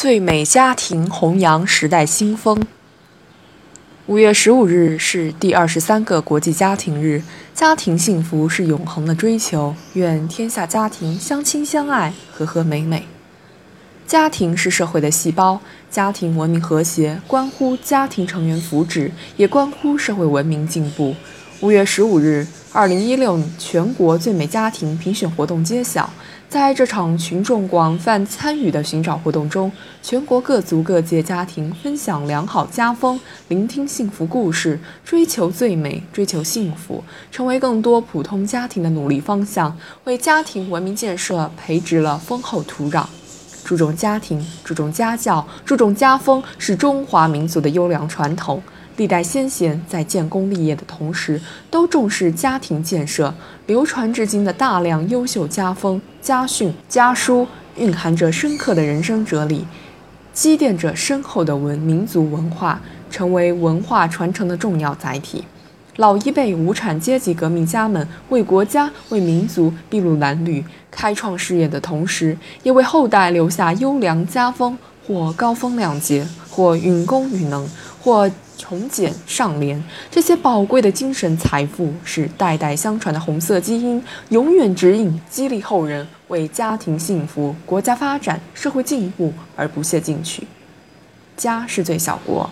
最美家庭弘扬时代新风。五月十五日是第二十三个国际家庭日，家庭幸福是永恒的追求，愿天下家庭相亲相爱，和和美美。家庭是社会的细胞，家庭文明和谐关乎家庭成员福祉，也关乎社会文明进步。五月十五日，二零一六全国最美家庭评选活动揭晓。在这场群众广泛参与的寻找活动中，全国各族各界家庭分享良好家风，聆听幸福故事，追求最美，追求幸福，成为更多普通家庭的努力方向，为家庭文明建设培植了丰厚土壤。注重家庭，注重家教，注重家风，是中华民族的优良传统。历代先贤在建功立业的同时，都重视家庭建设，流传至今的大量优秀家风、家训、家书，蕴含着深刻的人生哲理，积淀着深厚的文民族文化，成为文化传承的重要载体。老一辈无产阶级革命家们为国家、为民族筚路蓝缕、开创事业的同时，也为后代留下优良家风，或高风亮节，或允功允能，或。重简上廉，这些宝贵的精神财富是代代相传的红色基因，永远指引、激励后人为家庭幸福、国家发展、社会进步而不懈进取。家是最小国，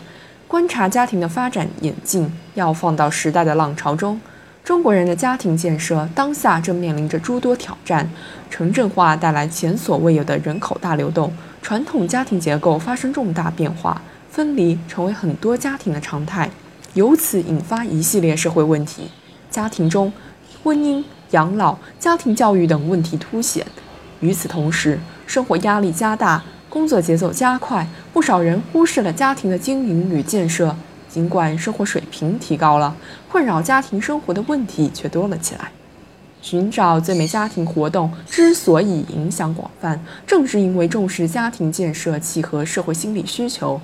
观察家庭的发展演进，要放到时代的浪潮中。中国人的家庭建设当下正面临着诸多挑战，城镇化带来前所未有的人口大流动，传统家庭结构发生重大变化。分离成为很多家庭的常态，由此引发一系列社会问题。家庭中，婚姻、养老、家庭教育等问题凸显。与此同时，生活压力加大，工作节奏加快，不少人忽视了家庭的经营与建设。尽管生活水平提高了，困扰家庭生活的问题却多了起来。寻找最美家庭活动之所以影响广泛，正是因为重视家庭建设，契合社会心理需求。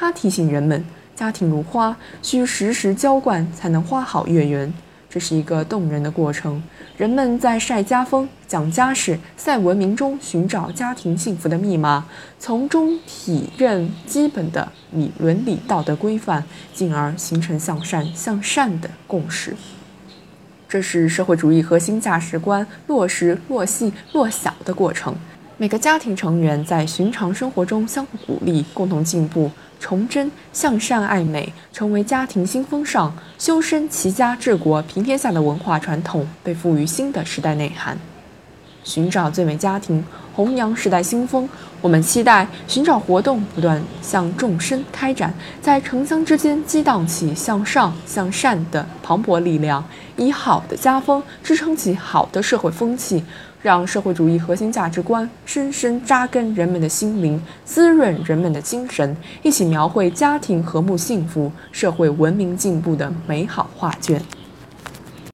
他提醒人们，家庭如花，需时时浇灌，才能花好月圆。这是一个动人的过程。人们在晒家风、讲家事、赛文明中寻找家庭幸福的密码，从中体认基本的理伦理道德规范，进而形成向善向善的共识。这是社会主义核心价值观落实落细落小的过程。每个家庭成员在寻常生活中相互鼓励，共同进步。崇祯向善爱美，成为家庭新风尚；修身齐家治国平天下的文化传统被赋予新的时代内涵。寻找最美家庭，弘扬时代新风。我们期待寻找活动不断向众生开展，在城乡之间激荡起向上向善的磅礴力量，以好的家风支撑起好的社会风气。让社会主义核心价值观深深扎根人们的心灵，滋润人们的精神，一起描绘家庭和睦幸福、社会文明进步的美好画卷。